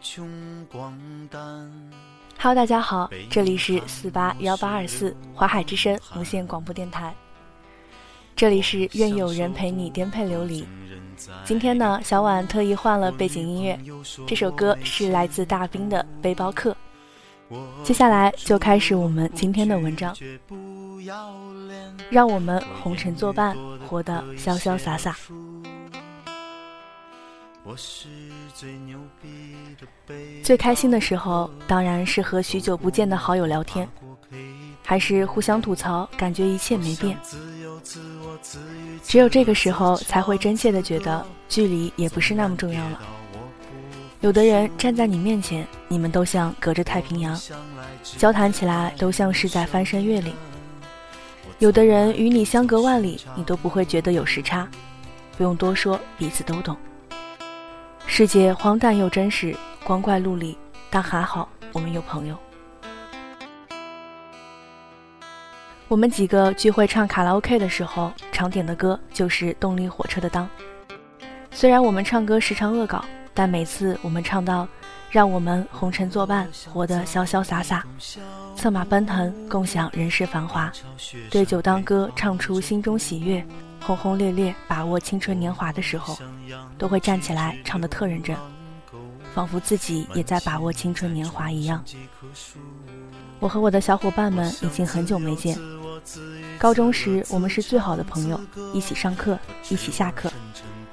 穷光蛋。Hello，大家好，这里是四八幺八二四华海之声无线广播电台，这里是愿有人陪你颠沛流离。今天呢，小婉特意换了背景音乐，这首歌是来自大兵的《背包客》。接下来就开始我们今天的文章，让我们红尘作伴，活得潇潇洒洒。最开心的时候，当然是和许久不见的好友聊天，还是互相吐槽，感觉一切没变。只有这个时候，才会真切的觉得距离也不是那么重要了。有的人站在你面前，你们都像隔着太平洋，交谈起来都像是在翻山越岭；有的人与你相隔万里，你都不会觉得有时差。不用多说，彼此都懂。世界荒诞又真实，光怪陆离，但还好我们有朋友。我们几个聚会唱卡拉 OK 的时候，常点的歌就是动力火车的《当》。虽然我们唱歌时常恶搞。但每次我们唱到“让我们红尘作伴，活得潇潇洒洒，策马奔腾，共享人世繁华”，对酒当歌，唱出心中喜悦，轰轰烈烈把握青春年华的时候，都会站起来唱得特认真，仿佛自己也在把握青春年华一样。我和我的小伙伴们已经很久没见，高中时我们是最好的朋友，一起上课，一起下课。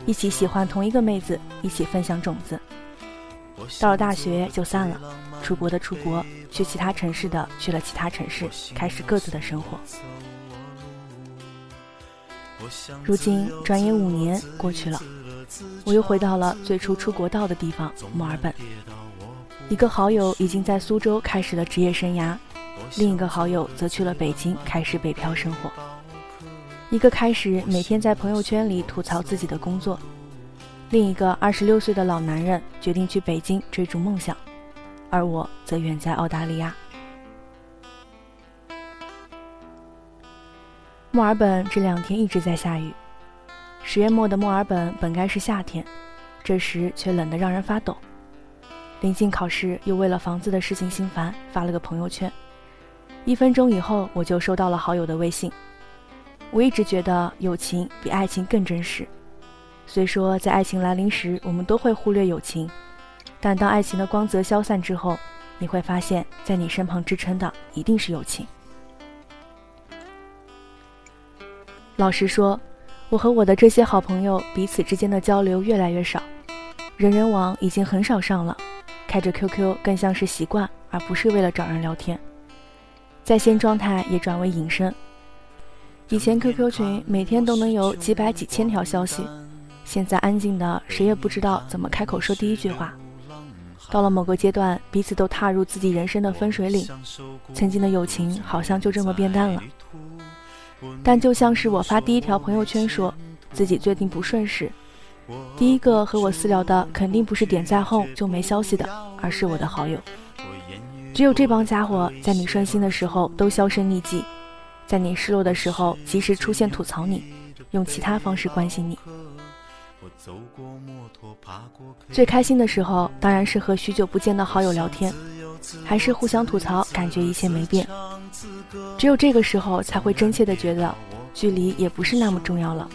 一起喜欢同一个妹子，一起分享种子。到了大学就散了，出国的出国，去其他城市的去了其他城市，开始各自的生活。如今转眼五年过去了，我又回到了最初出国到的地方——墨尔本。一个好友已经在苏州开始了职业生涯，另一个好友则去了北京开始北漂生活。一个开始每天在朋友圈里吐槽自己的工作，另一个二十六岁的老男人决定去北京追逐梦想，而我则远在澳大利亚。墨尔本这两天一直在下雨，十月末的墨尔本本该是夏天，这时却冷得让人发抖。临近考试，又为了房子的事情心烦，发了个朋友圈。一分钟以后，我就收到了好友的微信。我一直觉得友情比爱情更真实。虽说在爱情来临时，我们都会忽略友情，但当爱情的光泽消散之后，你会发现在你身旁支撑的一定是友情。老实说，我和我的这些好朋友彼此之间的交流越来越少，人人网已经很少上了，开着 QQ 更像是习惯，而不是为了找人聊天。在线状态也转为隐身。以前 QQ 群每天都能有几百几千条消息，现在安静的谁也不知道怎么开口说第一句话。到了某个阶段，彼此都踏入自己人生的分水岭，曾经的友情好像就这么变淡了。但就像是我发第一条朋友圈说自己最近不顺时，第一个和我私聊的肯定不是点赞后就没消息的，而是我的好友。只有这帮家伙在你顺心的时候都销声匿迹。在你失落的时候，及时出现吐槽你，用其他方式关心你。最开心的时候，当然是和许久不见的好友聊天，还是互相吐槽，感觉一切没变。只有这个时候，才会真切的觉得，距离也不是那么重要了，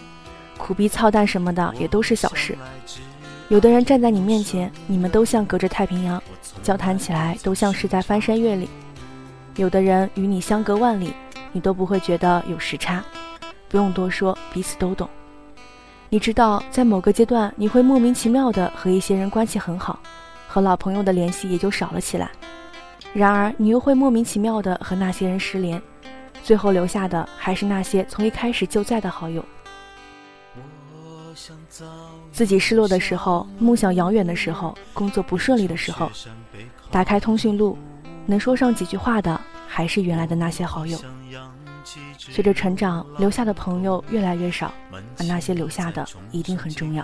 苦逼操蛋什么的也都是小事。有的人站在你面前，你们都像隔着太平洋，交谈起来都像是在翻山越岭；有的人与你相隔万里。你都不会觉得有时差，不用多说，彼此都懂。你知道，在某个阶段，你会莫名其妙的和一些人关系很好，和老朋友的联系也就少了起来。然而，你又会莫名其妙的和那些人失联，最后留下的还是那些从一开始就在的好友。自己失落的时候，梦想遥远的时候，工作不顺利的时候，打开通讯录，能说上几句话的。还是原来的那些好友。随着成长，留下的朋友越来越少，而那些留下的一定很重要。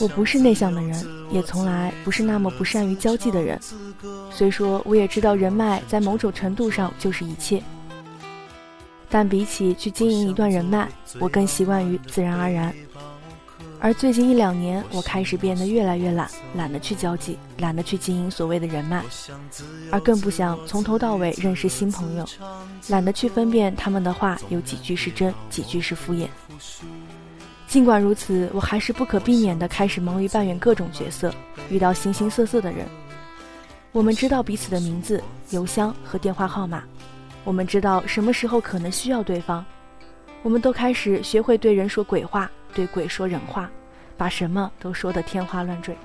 我不是内向的人，也从来不是那么不善于交际的人。虽说我也知道人脉在某种程度上就是一切，但比起去经营一段人脉，我更习惯于自然而然。而最近一两年，我开始变得越来越懒，懒得去交际，懒得去经营所谓的人脉，而更不想从头到尾认识新朋友，懒得去分辨他们的话有几句是真，几句是敷衍。尽管如此，我还是不可避免地开始忙于扮演各种角色，遇到形形色色的人。我们知道彼此的名字、邮箱和电话号码，我们知道什么时候可能需要对方，我们都开始学会对人说鬼话，对鬼说人话，把什么都说得天花乱坠。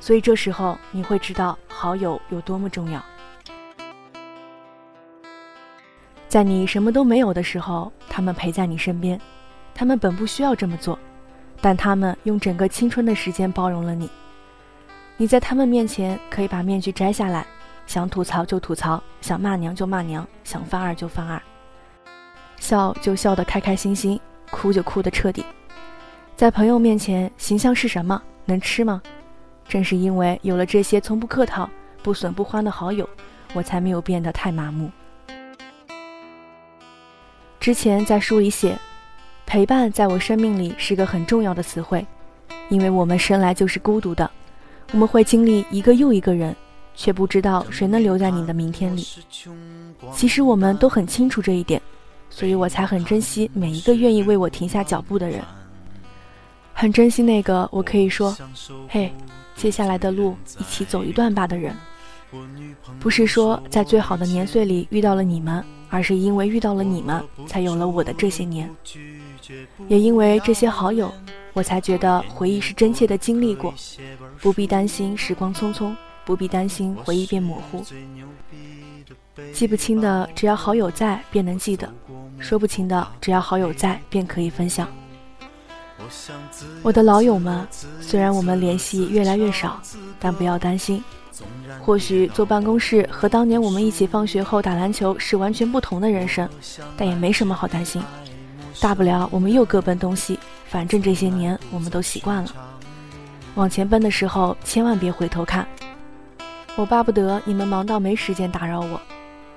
所以这时候你会知道好友有多么重要。在你什么都没有的时候，他们陪在你身边。他们本不需要这么做，但他们用整个青春的时间包容了你。你在他们面前可以把面具摘下来，想吐槽就吐槽，想骂娘就骂娘，想犯二就犯二，笑就笑得开开心心，哭就哭得彻底。在朋友面前，形象是什么？能吃吗？正是因为有了这些从不客套、不损不欢的好友，我才没有变得太麻木。之前在书里写。陪伴在我生命里是个很重要的词汇，因为我们生来就是孤独的，我们会经历一个又一个人，却不知道谁能留在你的明天里。其实我们都很清楚这一点，所以我才很珍惜每一个愿意为我停下脚步的人，很珍惜那个我可以说“嘿，接下来的路一起走一段吧”的人。不是说在最好的年岁里遇到了你们，而是因为遇到了你们，才有了我的这些年。也因为这些好友，我才觉得回忆是真切的经历过，不必担心时光匆匆，不必担心回忆变模糊。记不清的，只要好友在，便能记得；说不清的，只要好友在，便可以分享。我的老友们，虽然我们联系越来越少，但不要担心。或许坐办公室和当年我们一起放学后打篮球是完全不同的人生，但也没什么好担心。大不了我们又各奔东西，反正这些年我们都习惯了。往前奔的时候，千万别回头看。我巴不得你们忙到没时间打扰我，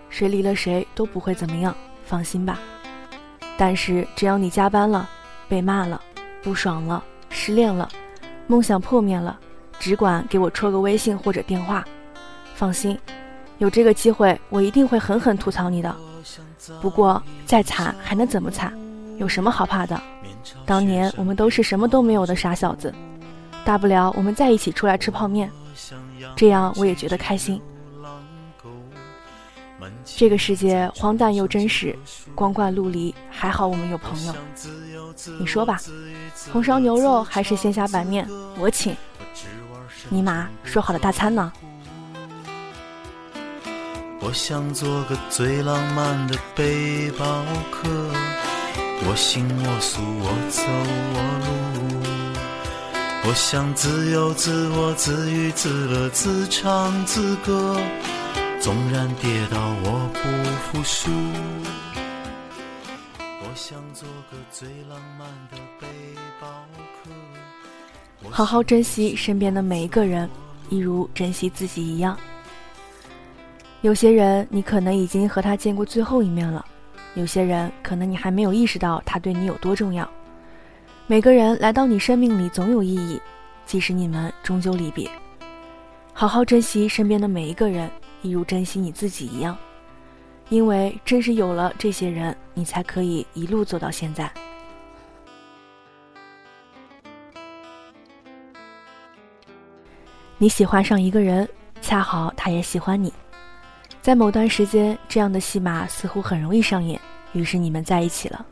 谁离了谁都不会怎么样，放心吧。但是只要你加班了，被骂了，不爽了，失恋了，梦想破灭了，只管给我戳个微信或者电话。放心，有这个机会，我一定会狠狠吐槽你的。不过再惨还能怎么惨？有什么好怕的？当年我们都是什么都没有的傻小子，大不了我们在一起出来吃泡面，这样我也觉得开心。这个世界荒诞又真实，光怪陆离，还好我们有朋友。你说吧，红烧牛肉还是鲜虾板面？我请。尼玛，说好的大餐呢？我想做个最浪漫的背包客。我行我素，我走我路。我想自由自我，自娱自乐，自唱自歌。纵然跌倒，我不服输。我想做个最浪漫的背包客。好好珍惜身边的每一个人，一如珍惜自己一样。有些人，你可能已经和他见过最后一面了。有些人可能你还没有意识到他对你有多重要。每个人来到你生命里总有意义，即使你们终究离别。好好珍惜身边的每一个人，一如珍惜你自己一样。因为正是有了这些人，你才可以一路走到现在。你喜欢上一个人，恰好他也喜欢你。在某段时间，这样的戏码似乎很容易上演，于是你们在一起了。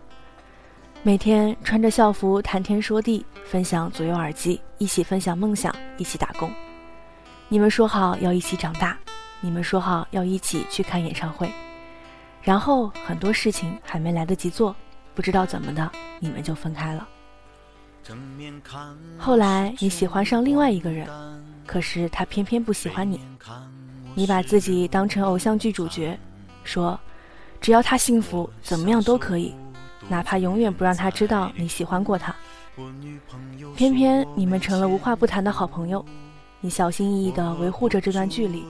每天穿着校服谈天说地，分享左右耳机，一起分享梦想，一起打工。你们说好要一起长大，你们说好要一起去看演唱会，然后很多事情还没来得及做，不知道怎么的，你们就分开了。后来你喜欢上另外一个人，可是他偏偏不喜欢你。你把自己当成偶像剧主角，说，只要他幸福，怎么样都可以，哪怕永远不让他知道你喜欢过他。偏偏你们成了无话不谈的好朋友，你小心翼翼地维护着这段距离。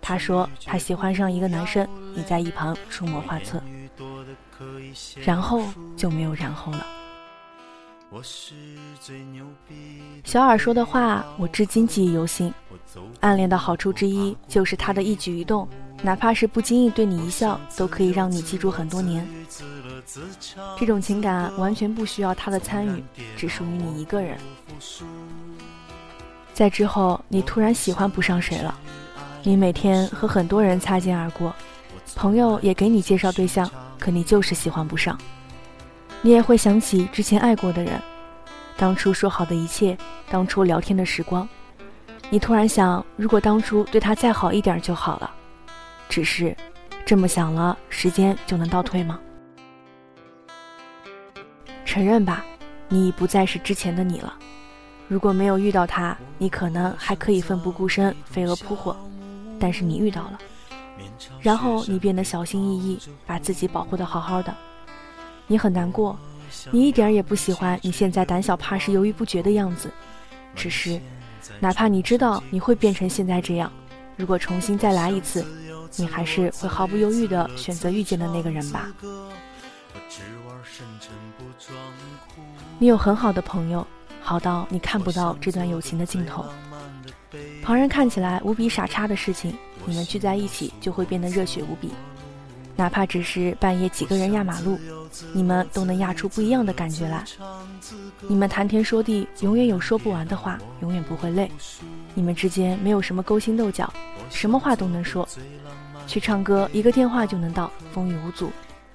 他说他喜欢上一个男生，你在一旁出谋划策，然后就没有然后了。我是最牛逼小耳说的话，我至今记忆犹新。暗恋的好处之一，就是他的一举一动，哪怕是不经意对你一笑，都可以让你记住很多年。这种情感完全不需要他的参与，只属于你一个人。在之后，你突然喜欢不上谁了，你每天和很多人擦肩而过，朋友也给你介绍对象，可你就是喜欢不上。你也会想起之前爱过的人，当初说好的一切，当初聊天的时光。你突然想，如果当初对他再好一点就好了。只是，这么想了，时间就能倒退吗？承认吧，你已不再是之前的你了。如果没有遇到他，你可能还可以奋不顾身、飞蛾扑火。但是你遇到了，然后你变得小心翼翼，把自己保护的好好的。你很难过，你一点也不喜欢你现在胆小怕事、犹豫不决的样子。只是，哪怕你知道你会变成现在这样，如果重新再来一次，你还是会毫不犹豫地选择遇见的那个人吧。你有很好的朋友，好到你看不到这段友情的尽头。旁人看起来无比傻叉的事情，你们聚在一起就会变得热血无比。哪怕只是半夜几个人压马路，你们都能压出不一样的感觉来。你们谈天说地，永远有说不完的话，永远不会累。你们之间没有什么勾心斗角，什么话都能说。去唱歌，一个电话就能到，风雨无阻。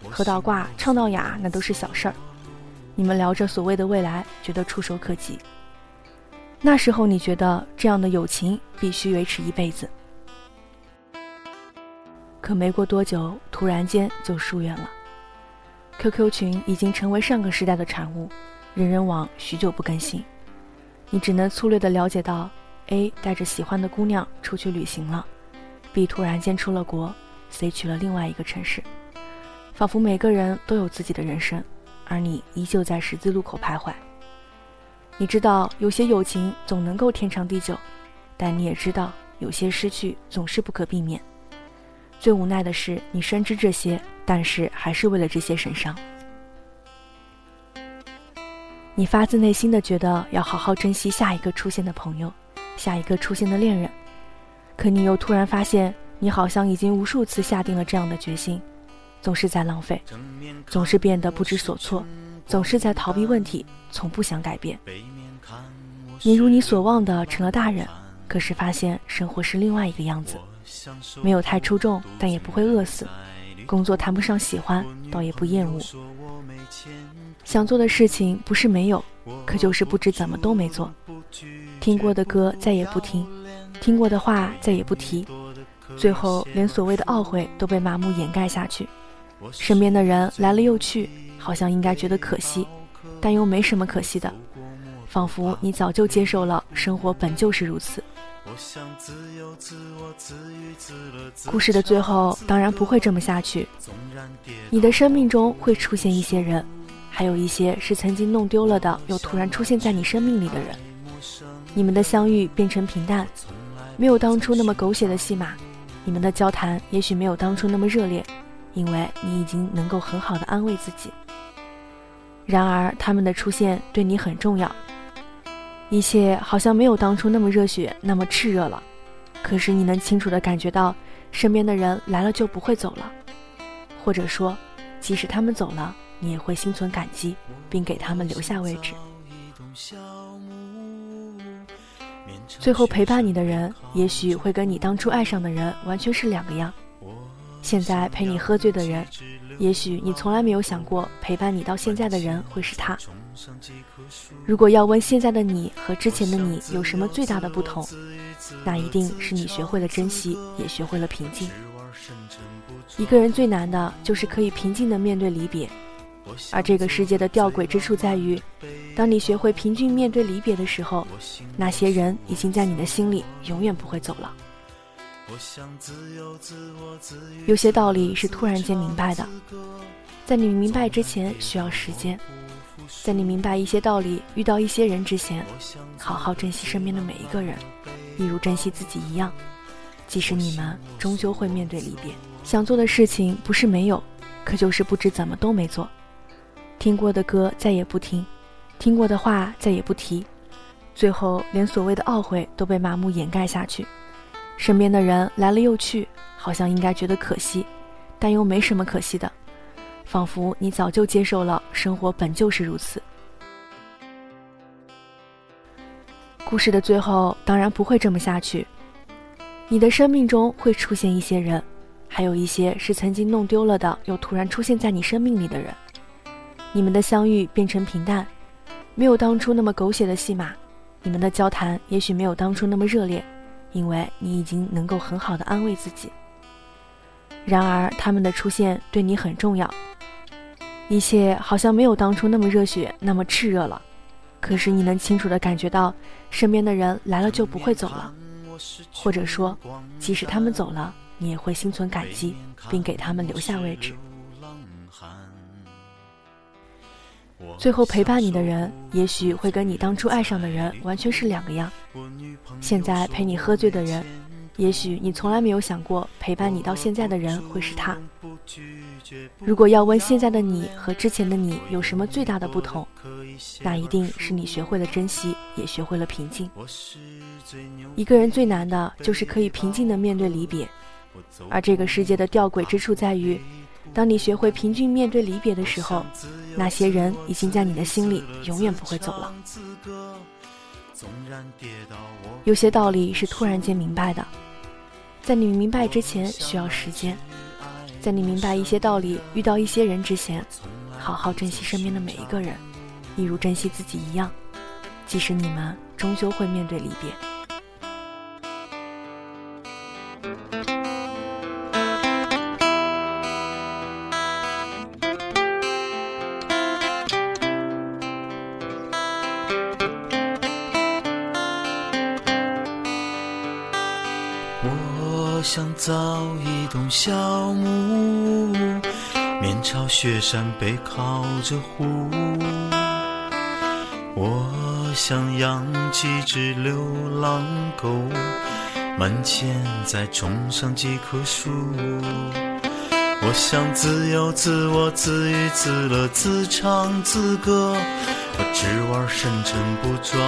喝到挂，唱到哑，那都是小事儿。你们聊着所谓的未来，觉得触手可及。那时候你觉得这样的友情必须维持一辈子。可没过多久，突然间就疏远了。QQ 群已经成为上个时代的产物，人人网许久不更新，你只能粗略的了解到：A 带着喜欢的姑娘出去旅行了，B 突然间出了国，C 去了另外一个城市，仿佛每个人都有自己的人生，而你依旧在十字路口徘徊。你知道有些友情总能够天长地久，但你也知道有些失去总是不可避免。最无奈的是，你深知这些，但是还是为了这些神伤。你发自内心的觉得要好好珍惜下一个出现的朋友，下一个出现的恋人，可你又突然发现，你好像已经无数次下定了这样的决心，总是在浪费，总是变得不知所措，总是在逃避问题，从不想改变。你如你所望的成了大人，可是发现生活是另外一个样子。没有太出众，但也不会饿死。工作谈不上喜欢，倒也不厌恶。想做的事情不是没有，可就是不知怎么都没做。听过的歌再也不听，听过的话再也不提。最后连所谓的懊悔都被麻木掩盖下去。身边的人来了又去，好像应该觉得可惜，但又没什么可惜的。仿佛你早就接受了，生活本就是如此。故事的最后当然不会这么下去。你的生命中会出现一些人，还有一些是曾经弄丢了的，又突然出现在你生命里的人。你们的相遇变成平淡，没有当初那么狗血的戏码。你们的交谈也许没有当初那么热烈，因为你已经能够很好的安慰自己。然而他们的出现对你很重要。一切好像没有当初那么热血，那么炽热了。可是你能清楚地感觉到，身边的人来了就不会走了，或者说，即使他们走了，你也会心存感激，并给他们留下位置。最后陪伴你的人，也许会跟你当初爱上的人完全是两个样。现在陪你喝醉的人，也许你从来没有想过，陪伴你到现在的人会是他。如果要问现在的你和之前的你有什么最大的不同，那一定是你学会了珍惜，也学会了平静。一个人最难的就是可以平静的面对离别，而这个世界的吊诡之处在于，当你学会平静面对离别的时候，那些人已经在你的心里永远不会走了。有些道理是突然间明白的，在你明白之前需要时间。在你明白一些道理、遇到一些人之前，好好珍惜身边的每一个人，一如珍惜自己一样。即使你们终究会面对离别，想做的事情不是没有，可就是不知怎么都没做。听过的歌再也不听，听过的话再也不提，最后连所谓的懊悔都被麻木掩盖下去。身边的人来了又去，好像应该觉得可惜，但又没什么可惜的，仿佛你早就接受了生活本就是如此。故事的最后当然不会这么下去，你的生命中会出现一些人，还有一些是曾经弄丢了的，又突然出现在你生命里的人。你们的相遇变成平淡，没有当初那么狗血的戏码，你们的交谈也许没有当初那么热烈。因为你已经能够很好的安慰自己。然而，他们的出现对你很重要。一切好像没有当初那么热血，那么炽热了。可是，你能清楚的感觉到，身边的人来了就不会走了，或者说，即使他们走了，你也会心存感激，并给他们留下位置。最后陪伴你的人，也许会跟你当初爱上的人完全是两个样。现在陪你喝醉的人，也许你从来没有想过陪伴你到现在的人会是他。如果要问现在的你和之前的你有什么最大的不同，那一定是你学会了珍惜，也学会了平静。一个人最难的就是可以平静的面对离别，而这个世界的吊诡之处在于。当你学会平静面对离别的时候，那些人已经在你的心里永远不会走了。有些道理是突然间明白的，在你明白之前需要时间。在你明白一些道理、遇到一些人之前，好好珍惜身边的每一个人，一如珍惜自己一样。即使你们终究会面对离别。想造一栋小木屋，面朝雪山，背靠着湖。我想养几只流浪狗，门前再种上几棵树。我想自由自我，自娱自乐，自唱自歌，我只玩深沉不装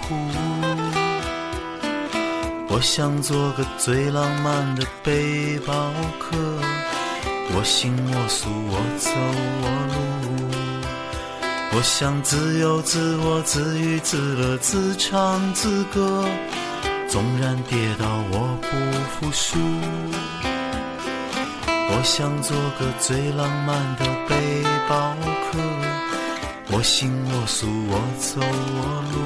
酷。我想做个最浪漫的背包客，我行我素，我走我路。我想自由自我，自娱自乐，自唱自歌。纵然跌倒，我不服输。我想做个最浪漫的背包客，我行我素，我走我路。